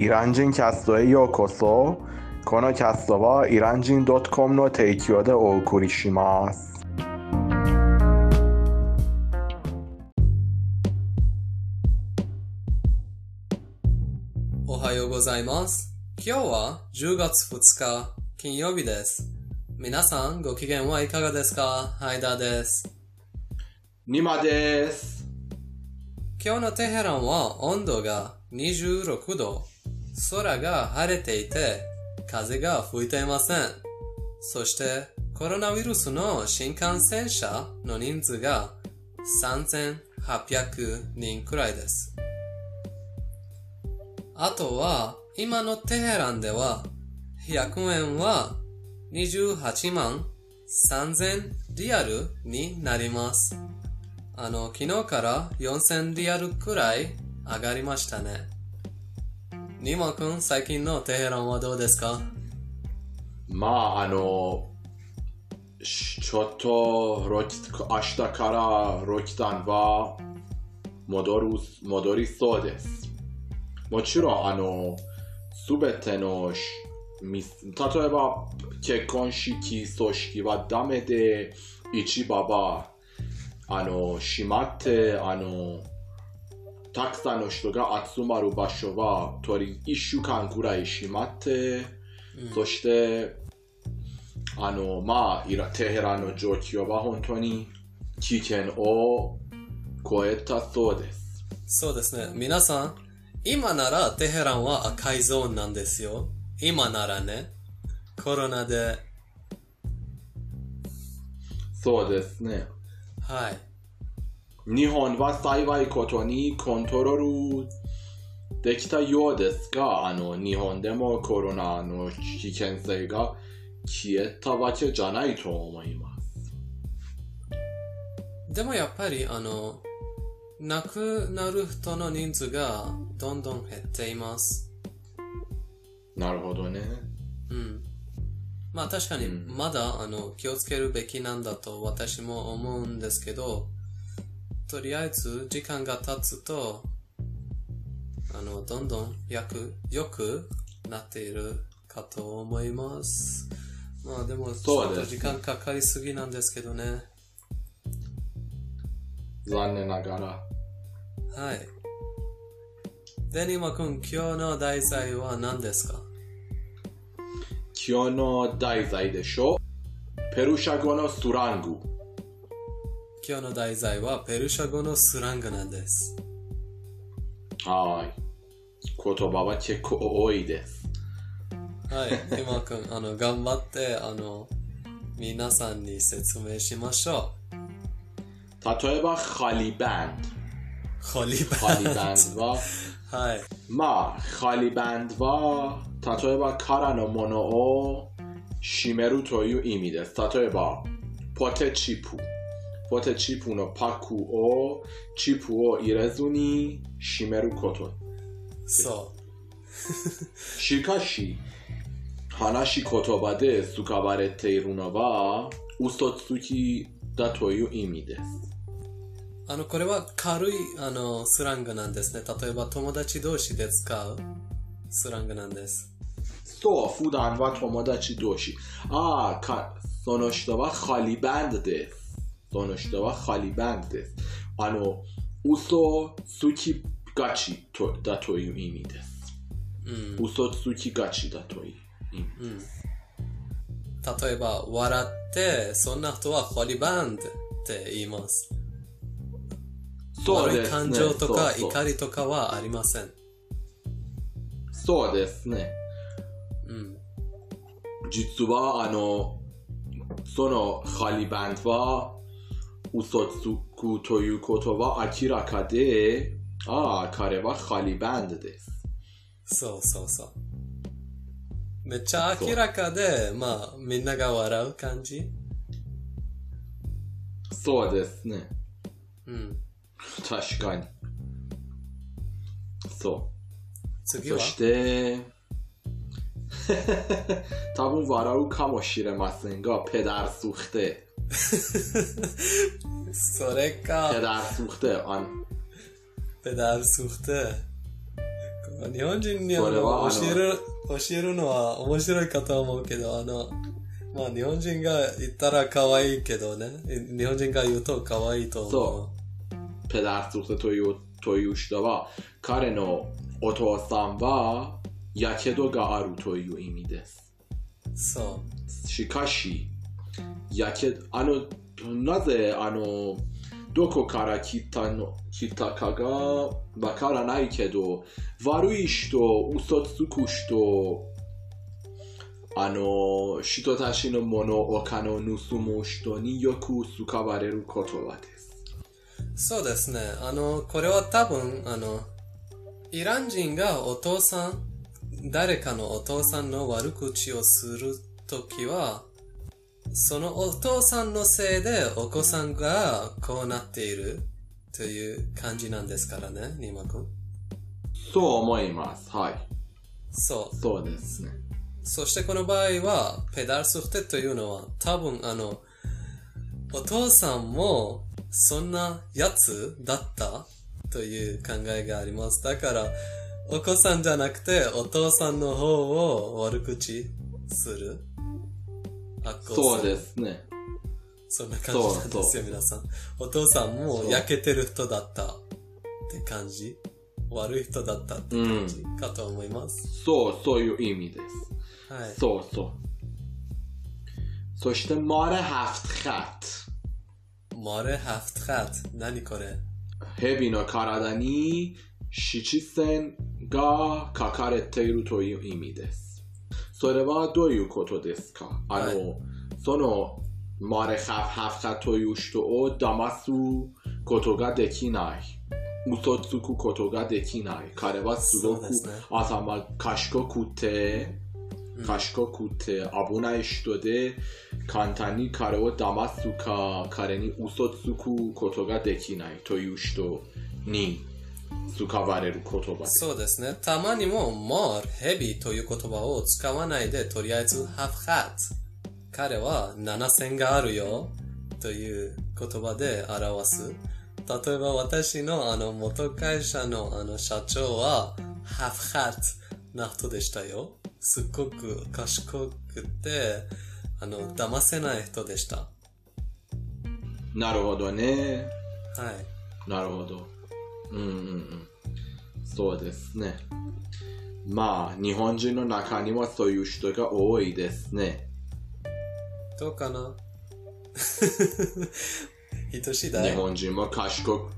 イラン人キャストへようこそこのキャストはイラン人 .com の提供でお送りしますおはようございます。今日は10月2日金曜日です。皆さんご機嫌はいかがですかハイダーです。ニマです今日のテヘランは温度が26度、空が晴れていて風が吹いていません。そしてコロナウイルスの新幹線車の人数が3800人くらいです。あとは、今のテヘランでは、100円は28万3000リアルになります。あの、昨日から4000リアルくらい上がりましたね。ニモ君、最近のテヘランはどうですか？まああのちょっとロキ明日からロキタンは戻る戻りそうです。もちろんあのすべての例えば結婚式葬式はダメで市場はあの閉まってあのたくさんの人が集まる場所はとり1週間ぐらい閉まって、そしてあのまあテヘランの状況は本当に危険を超えたそうですそうですね。皆さん、今ならテヘランは赤いゾーンなんですよ。今ならね。コロナで、そうですねはい。日本は幸いことにコントロールできたようですがあの日本でもコロナの危険性が消えたわけじゃないと思いますでもやっぱり、あの、亡くなる人の人数がどんどん減っています。なるほどねうん。まあ確かにうんまだ、あの気をつけるべきなんだと私も思うんですけど、とりあえず時間が経つと、あの、どんどんよく、なっているかと思います。まあでも、ちょっと時間かかりすぎなんですけどね。残念ながらはい。デニマ君、今日の題材は何ですか？今日の題材でしょ？ペルシャ語のスラング今日の題材はペルシャ語のスラングなんです。はい。言葉は結構多いです。はい、今君、あの、頑張って、あの、皆さんに説明しましょ例えばハリバンドハリバンンドは？ド。はい。まあハリバンドは例えば空のものを閉めるという意味です。例えばポテチップポテチップのパックをチップを入れずに閉めることそしかし話し言葉で使われているのは嘘つきだという意味ですう。あの、これは軽い、あの、スラングなんですね。例えば友達同士で使うスラングなんです。そう、普段は友達同士。ああ、かその人はハリバンドです。その人はハリバンドです。あの、嘘つきがちとだという意味です。うん。嘘つきがちだという意味。うん。例えば、笑って、そんな人はホリバンドって言います。そうですね。感情とか怒りとかはありません。そうですね。うん。実は、あの、そのハリバンドは嘘つくということは明らかで、ああ、彼はハリバンドです。そうそうそう。めっちゃ明らかで、まあ、みんなが笑う感じそうですね。うん。確かに。そ次はう。そして、多分笑うかもしれませんが、ペダルスフテ。それか。ペダルスフテ。あのペダルスフテ。日本人にあそれはのあの教える、教えるのは面白いかと思うけど、あの、まあ日本人が言ったら可愛いけどね。日本人が言うと可愛いと思う。そペダースというという人は彼のお父さんはやけどがあるという意味です。そしかし、やけあの、なぜあの、どこから来たの来たかがわからないけど、悪い人、嘘つく人、あの、人たちのもの、お金を盗む人によく使われる言葉です。そうですね。あの、これは多分、あの、イラン人がお父さん、誰かのお父さんの悪口をするときは、そのお父さんのせいでお子さんがこうなっているという感じなんですからね、ニマ君。そう思います。はい。そう。そうですね。そしてこの場合は、ペダルスフテというのは、多分あの、お父さんもそんなやつだったという考えがあります。だから、お子さんじゃなくて、お父さんの方を悪口する。悪行そうするですね。そんな感じなんですよ、皆さん。お父さんも焼けてる人だったって感じ。悪い人だったって感じかと思います。そう、そういう意味です。はい。そうそう。そして、マレハフトハマレハフトハット。何これ？蛇の体に七線が書かれているという意味です。それはどういうことですか？あの、はいその、マレハフハフハという人を騙すことができない。嘘つくことができない。彼はすごくそうですね頭賢くて、賢くて危ない人で簡単に彼を騙すか彼に嘘つくことができないという人に使われる言葉。そうですね。たまにも、モー、ヘビという言葉を使わないで、とりあえず、ハフハット。彼は7線があるよという言葉で表す。例えば私のあの元会社のあの社長は、ハフハットな人でしたよ。すっごく賢くて、あの、騙せない人でした。はなるほどね。い。なるほど。うんうんうん。そうですね。まあ、日本人の中にはそういう人が多いですね。どうかな？人次第日本人も賢く。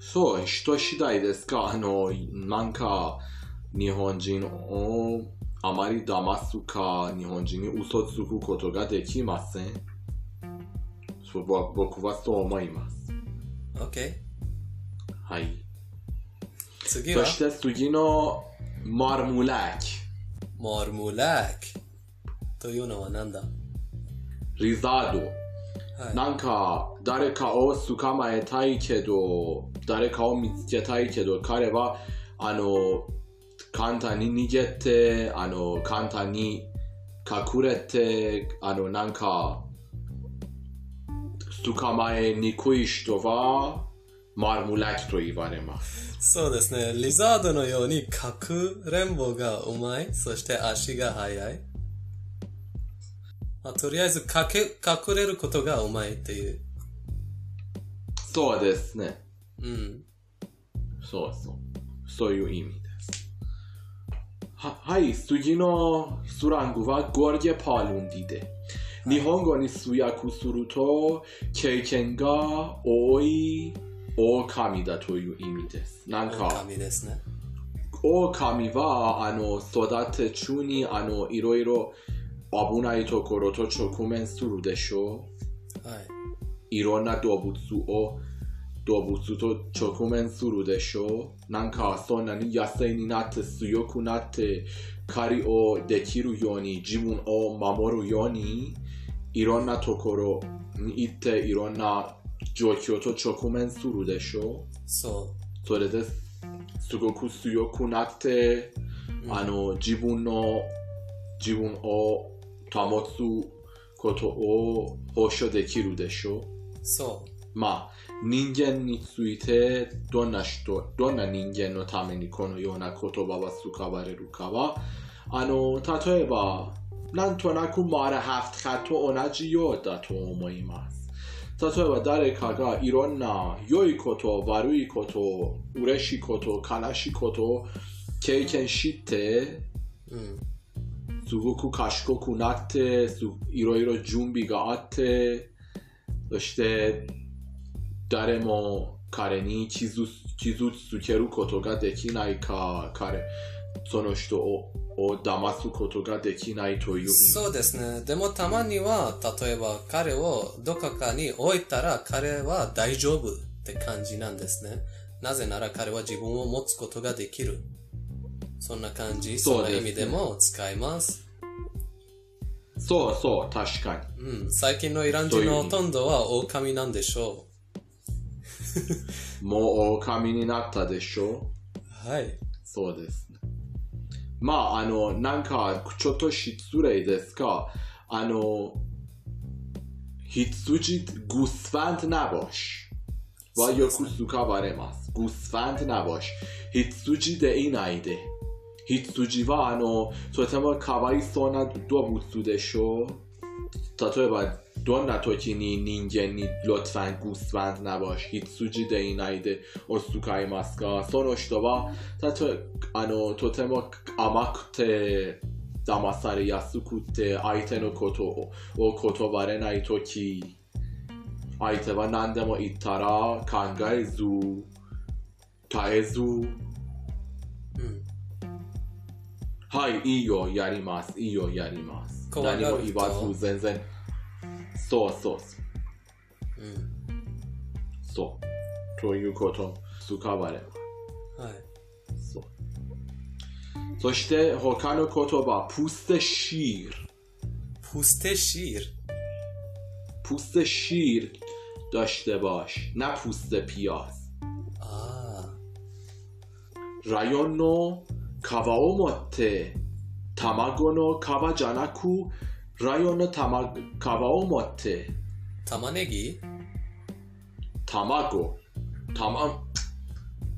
そう、人次第ですか。あの、なんか、日本人をあまり騙すか、日本人に嘘つくことができません。そ僕はそう思います。?OK。はい。次は？そして次のマルムラキ、モルムラクというのは何だ？リザード。はい。なんか、誰かを捕まえたいけど、誰かを見つけたいけど、彼は、あの、簡単に逃げて、あの、簡単に隠れて、あの、なんか、捕まえにくい人は、マルムラキと言われます。そうですね。リザードのようにかくれんぼがうまい。そして足が速い。まあ、とりあえずかけ隠れることがうまいっていう。そうですね。うん。そうそう。そういう意味です。は、はい、次のスラングはゴルゲパルンディで。日本語に通訳すると、経験が多い狼だという意味です。なんか、神ですね。狼は、あの、育て中に、あの、いろいろ危ないところと直面するでしょう。はい。いろんな動物を動物と直面するでしょうなんかそんなに野生になって強くなって狩りをできるように自分を守るようにいろんなところに行っていろんな状況と直面するでしょうそそれですごく強くなって、あの自分の自分を保つことを保証できるでしょうう。そまあ、人間についてどんな人、どんな人間のためにこのような言葉は使われるかは、あの、例えば、なんとなくまだハフトと同じようだと思います。例えば誰かがいろんな良いこと、悪いこと、嬉しいこと、悲しいことを経験して、うん。すごく賢くなって、すいろいろ準備があって、そして誰も彼に傷傷つけることができないか、彼、その人をを騙すことができないという。そうですね。でもたまには、例えば彼をどこかに置いたら彼は大丈夫って感じなんですね。なぜなら彼は自分を持つことができる。そんな感じ、そんな意味でも使います。そうそう、確かに。うん。最近のイラン人のほとんどは狼なんでしょ もう狼になったでしょう。はい。そうですね。まあ、あの、なんか、ちょっと失礼ですが、あの、羊、グスファンナボシはよく使われます。グスファンナボシ羊でいないで。دون نتوکینی نینجنی لطفا گوسفند نباش. هیتسوجی او سوکای ماسکا تا، اشتبا تاتو آنو توتمو آمکت داماسار یاسوکوت آیتنو کوتو و کوتوباره نایتوکی آیته و نندمو ایتارا کانگای زو تایزو های ایو یاری ماس ایو یاریماس. یعنی زن زنزن そうそうそう。うん。そう。ということ、使われます。はい。そう。そして、他の言葉、プステシール。 پوست شیر プステシールداشته باش. نه پوست پیاز. あライオンの皮 ライオンの卵皮を持って、あ。玉ねぎ卵、たま、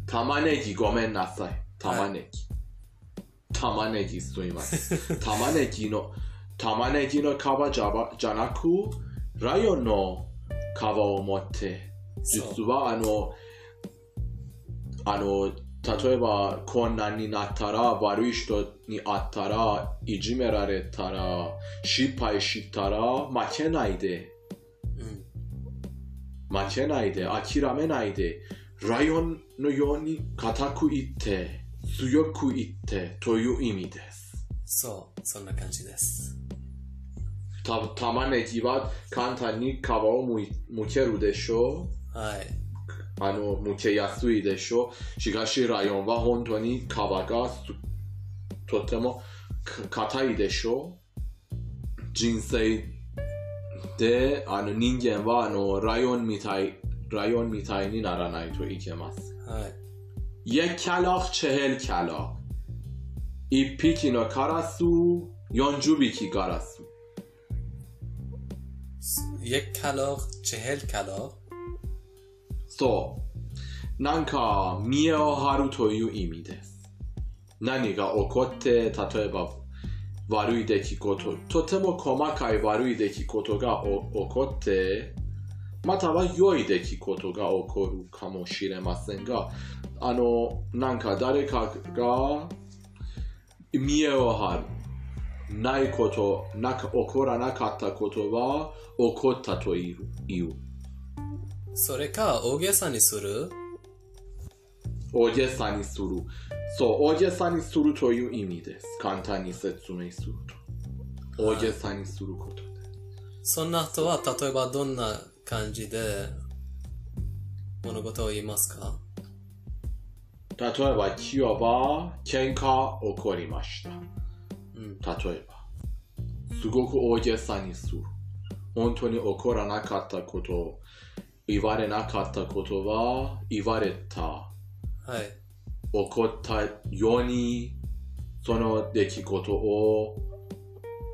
玉ねぎごめんなさい。玉ねぎ。玉ねぎすみません。玉ねぎの、玉ねぎの皮じゃばじゃなく、ライオンの皮を持って、実はあの、あの、例えば困難になったら、悪い人に会ったら、いじめられたら、失敗したら、負けないで。うん。負けないで諦めないでライオンのように固く言って強く言ってという意味ですそう。そんな感じです。た玉ねぎは簡単に皮をむいむけるでしょはい。あのむけやすいでしょしかしライオンは本当に皮がすとてもか硬いでしょ人生であの人間はあのライオンみたいライオンみたいにならないといけますはい。 یک کلاق چهل کلاق一匹のカラス40匹ガラス یک کلاق چهل کلاق そう。なんか見栄を張るという意味です。何が起こって例えば悪い出来事とても細かい悪い出来事が起こってまたは良い出来事が起こるかもしれませんがあのなんか誰かが見栄を張る。ないことなか起こらなかったことは起こったという。それか大げさにする？大げさにする。そう、大げさにするという意味です。簡単に説明すると。大げさにすることです。そんな人は例えばどんな感じで物事を言いますか？例えば、今日は喧嘩起こりました。うん。例えば、すごく大げさにする。本当に起こらなかったこと、言われなかったことは言われた。はい。起こったように、その出来事を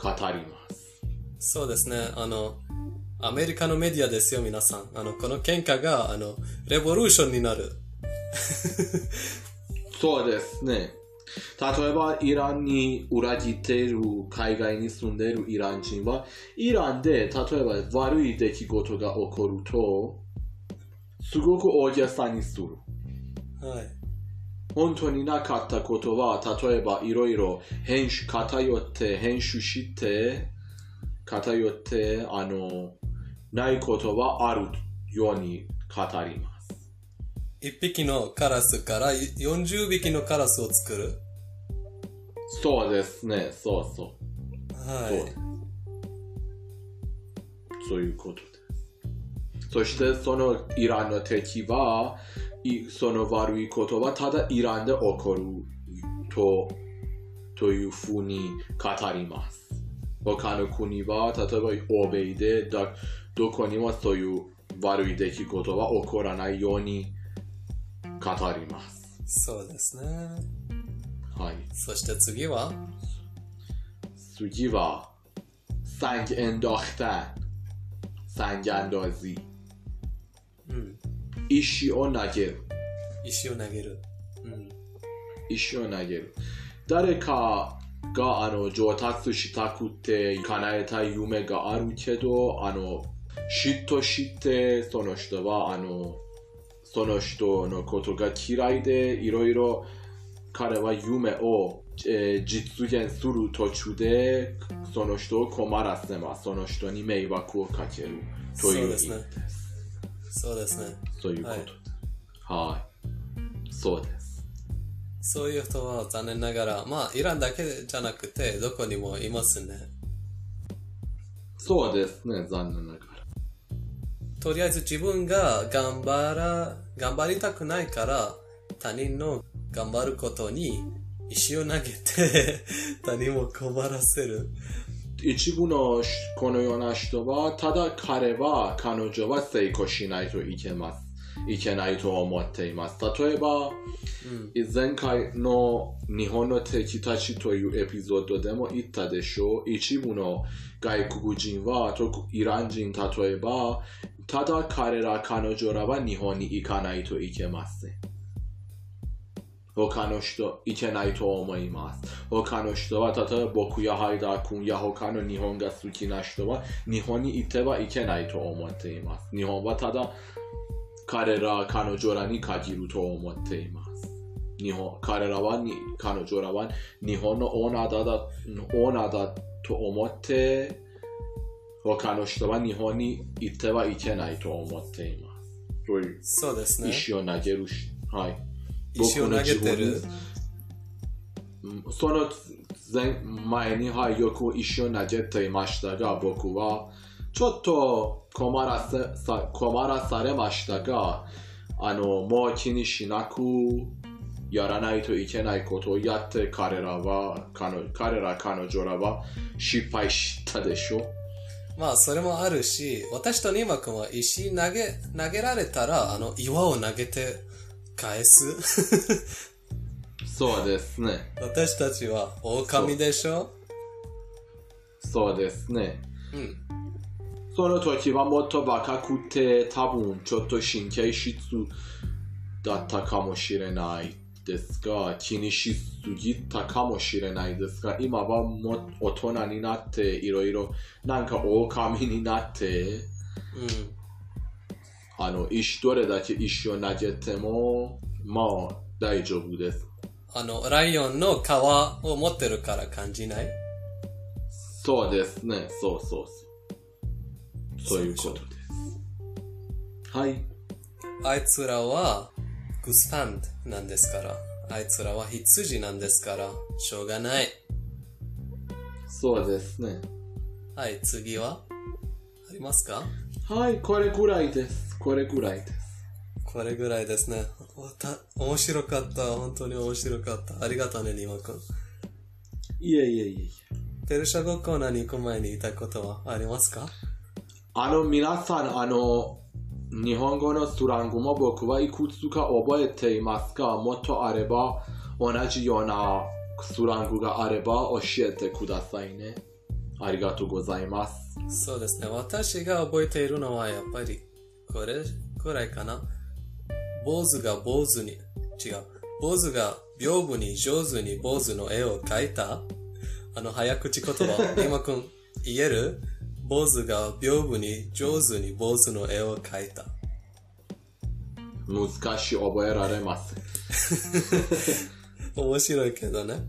語ります。そうですね。あの、アメリカのメディアですよ、皆さん。あの、この喧嘩が、あの、レボリューションになる。そうですね。例えば、イランに裏切っている海外に住んでいるイラン人は、イランで例えば悪い出来事が起こると、すごく大げさにする。はい。本当になかったことは、例えばいろいろ編集、偏って、編集して、偏って、あの、ないことはあるように語ります。一匹のカラスから40匹のカラスを作る？そうですね、そうそう。はい。そういうこと。そしてそのイランの敵は、いその悪いことはただイランで起こるとというふうに語ります。他の国は、例えば欧米でだどこにもそういう悪い出来事は起こらないように語ります。そうですね。はい。そして次は、次は、سنگ انداختن سنگ اندازی うん。石を投げる石を投げる。うん。石を投げる誰かがあの上達したくて叶えたい夢があるけどあの嫉妬してその人はあのその人のことが嫌いでいろいろ彼は夢を、えー実現する途中でその人を困らせますその人に迷惑をかけるという意味ですそうですね。そういうこと。はい、そうです。そういう人は残念ながら、まあ、イランだけじゃなくて、どこにもいますね。そうですね残念ながら。とりあえず自分が頑張ら、頑張りたくないから、他人の頑張ることに石を投げて、他人を困らせる。一部のこのような人はただ彼は彼女は成功しないといけます。いけないと思っています。例えばうん。前回の日本の敵たちというエピソードでも言ったでしょう。一部の外国人は特イラン人例えばただ彼ら彼女らは日本に行かないといけません他の人いけないと思います他の人は例えば僕やハイダー君や他の日本が好きな人は日本に行ってはいけないと思っています日本はただ彼ら彼女らに限ると思っています日本彼らはに彼女らは日本のオーナーだだオーナーだと思って他の人は日本に行ってはいけないと思っていますそうですね。石を投げるし、はい。石を投げてる。うんその前前に、はい、よく石を投げていましたが、僕はちょっと困らせさ困らされましたが、あの、もう気にしなくやらないといけないことをやって彼らは、彼彼ら彼女らは失敗したでしょ？まあ、それもあるし、私とニマ君は石投げ、投げられたら、あの、岩を投げて返す？そうですね。私たちは狼でしょ？そうですね。うん。その時はもっと若くて多分ちょっと神経質だったかもしれないですが気にしすぎたかもしれないですが今はもう大人になっていろいろなんか狼になってうん。あの石どれだけ石を投げてもまあ大丈夫です。あの、ライオンの皮を持ってるから感じない？そうですね。そうそうそう。そういうことです。はい。あいつらは、グスファンドなんですから。あいつらは羊なんですから、しょうがない。そうですね。はい、次は？ありますか？はい。これぐらいですこれぐらいですこれぐらいですね。面白かった。本当に面白かった。ありがとうね、リマ君。いえいえいえいえペルシャ語コーナーに行く前に言いたいことはありますか？あの皆さん、あの、日本語のスラングも僕はいくつか覚えていますが、もっとあれば、同じようなスラングがあれば教えてくださいね。ありがとうございます。そうですね。私が覚えているのはやっぱりこれくらいかな？坊主が坊主に、違う。坊主が屏風に上手に坊主の絵を描いた？あの早口言葉、今くん言える？坊主が屏風に上手に坊主の絵を描いた。難しい覚えられます。面白いけどね。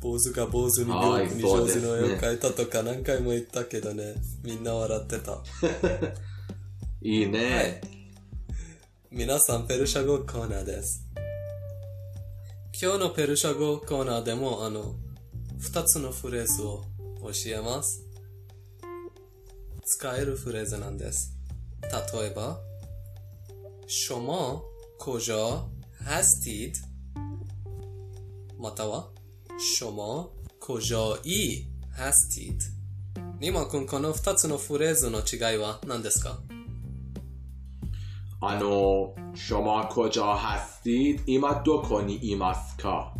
坊主が坊主にはい屏風に上手の絵を描いたとか何回も言ったけどね、みんな笑ってた。いいね。皆さんペルシャ語コーナーです。今日のペルシャ語コーナーでもあの、二つのフレーズを教えます。使えるフレーズなんです。例えば、شما کجا هستید؟ または、شما کجایی هستید? ニマ君、この二つのフレーズの違いは何ですか あの、シャコジャハスティ、今どこにいますか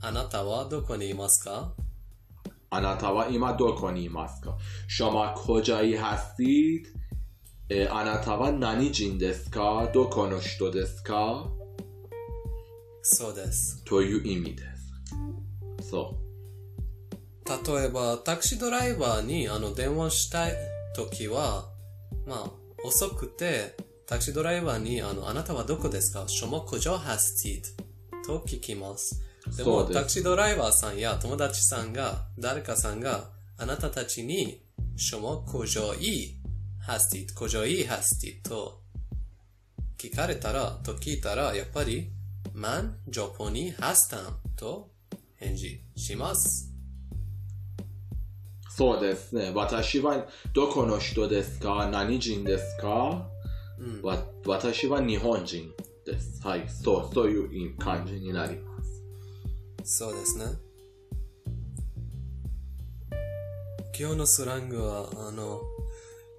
あなたはどこにいますかあなたは今どこにいますかシャコジャイハスティ、あなたは何人ですかどこの人ですかそうです。という意味です。そう。例えば、タクシードライバーにあの電話したい時は、まあ、遅くて、タクシードライバーにあの、あなたはどこですか？ショモコジョハスティッと聞きます。でもタクシードライバーさんや友達さんが、誰かさんがあなたたちに、شما کجایی هستید、 کجایی هستید 聞かれたら、と聞いたら、やっぱり、من、 ژاپنی、 هستم と返事します。そうですね。私はどこの人ですか？何人ですか？うんわ私は日本人です。はい。そう、そういう感じになります。そうですね。今日のスラングは、あの、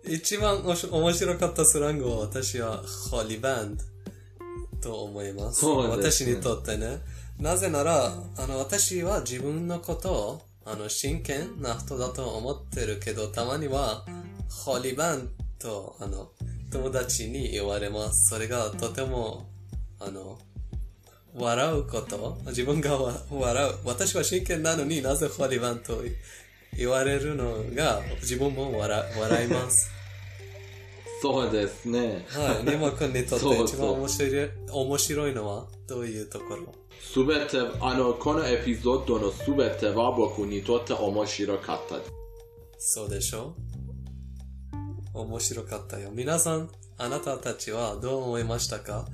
一番おし面白かったスラングは私はホリバンドと思います。そうですね私にとってね。なぜなら、あの、私は自分のことを、あの、真剣な人だと思ってるけど、たまには、ホリバンと、あの、友達に言われます。それがとても、あの、笑うこと自分がわ笑う。私は真剣なのになぜホリバンと言われるのが自分も笑笑います。そうですね。はい。ニマ君にとってそうそう一番面白い面白いのはどういうところ？すべて、あの、このエピソードのすべては僕にとって面白かった。そうでしょ面白かったよ。皆さん、あなたたちはどう思いましたか？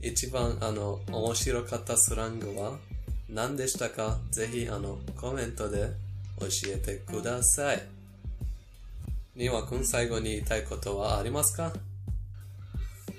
一番あの面白かったスラングは何でしたか？ぜひあのコメントで教えてください。にわくん最後に言いたいことはありますか？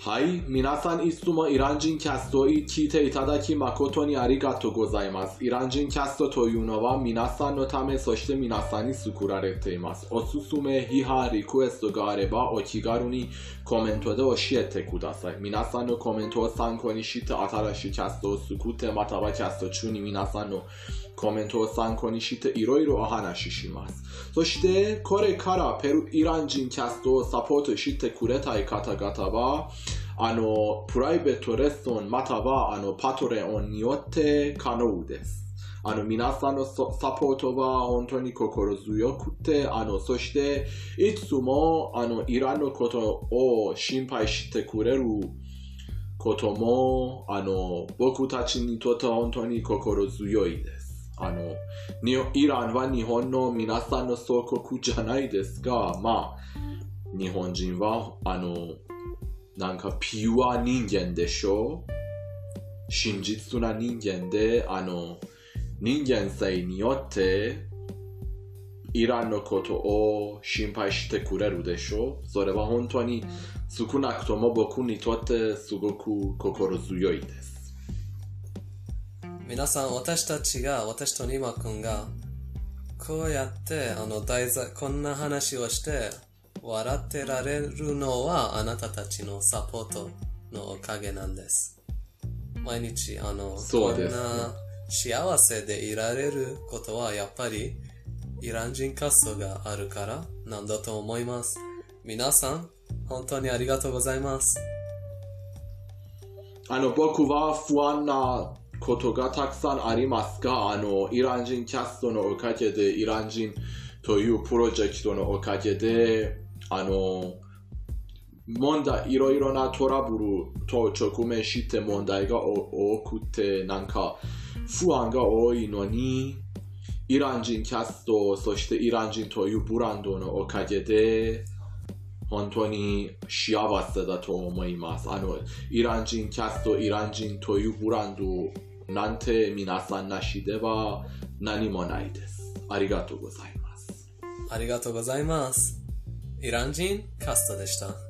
はい。皆さんいつもイラン人キャストを聞いていただき誠にありがとうございます。イラン人キャストというのは皆さんのため、そして皆さんに作られています。おすすめ、批判、リクエストがあればお気軽にコメントで教えてください。皆さんのコメントを参考にして新しいキャストを作って、またはキャスト中に皆さんのコメントを参考にしていろいろお話しします。そして、これからペルイラン人キャストをサポートしてくれたい方々は、あの、プライベートレッスンまたは、あの、パトレオンによって可能です。あの、皆さんのサポートは本当に心強くて、あの、そして、いつも、あの、イランのことを心配してくれることも、あの、僕たちにとって本当に心強いです。あの、イランは日本の皆さんの祖国じゃないですが、まあ、日本人は、あの、なんかピュア人間でしょ？真実な人間で、あの、人間性によって、イランのことを心配してくれるでしょ？それは本当に少なくとも僕にとってすごく心強いです。皆さん、私たちが、私とニマ君が、こうやって、あの、題材、こんな話をして、笑ってられるのは、あなたたちのサポートのおかげなんです。毎日、あの、そうですこんな幸せでいられることは、やっぱり、イラン人カストがあるからなんだと思います。皆さん、本当にありがとうございます。あの、僕は不安なことがたくさんありますが、あの、イラン人キャストのおかげで、イラン人というプロジェクトのおかげで、あの、問題、いろいろなトラブルと直面して問題が多くて、なんか不安が多いのに、イラン人キャスト、そしてイラン人というブランドのおかげで、本当に幸せだと思います。あの、イラン人キャスト、イラン人というブランドなんて皆さんなしでは何もないです。ありがとうございます。ありがとうございます。イラン人カスタでした。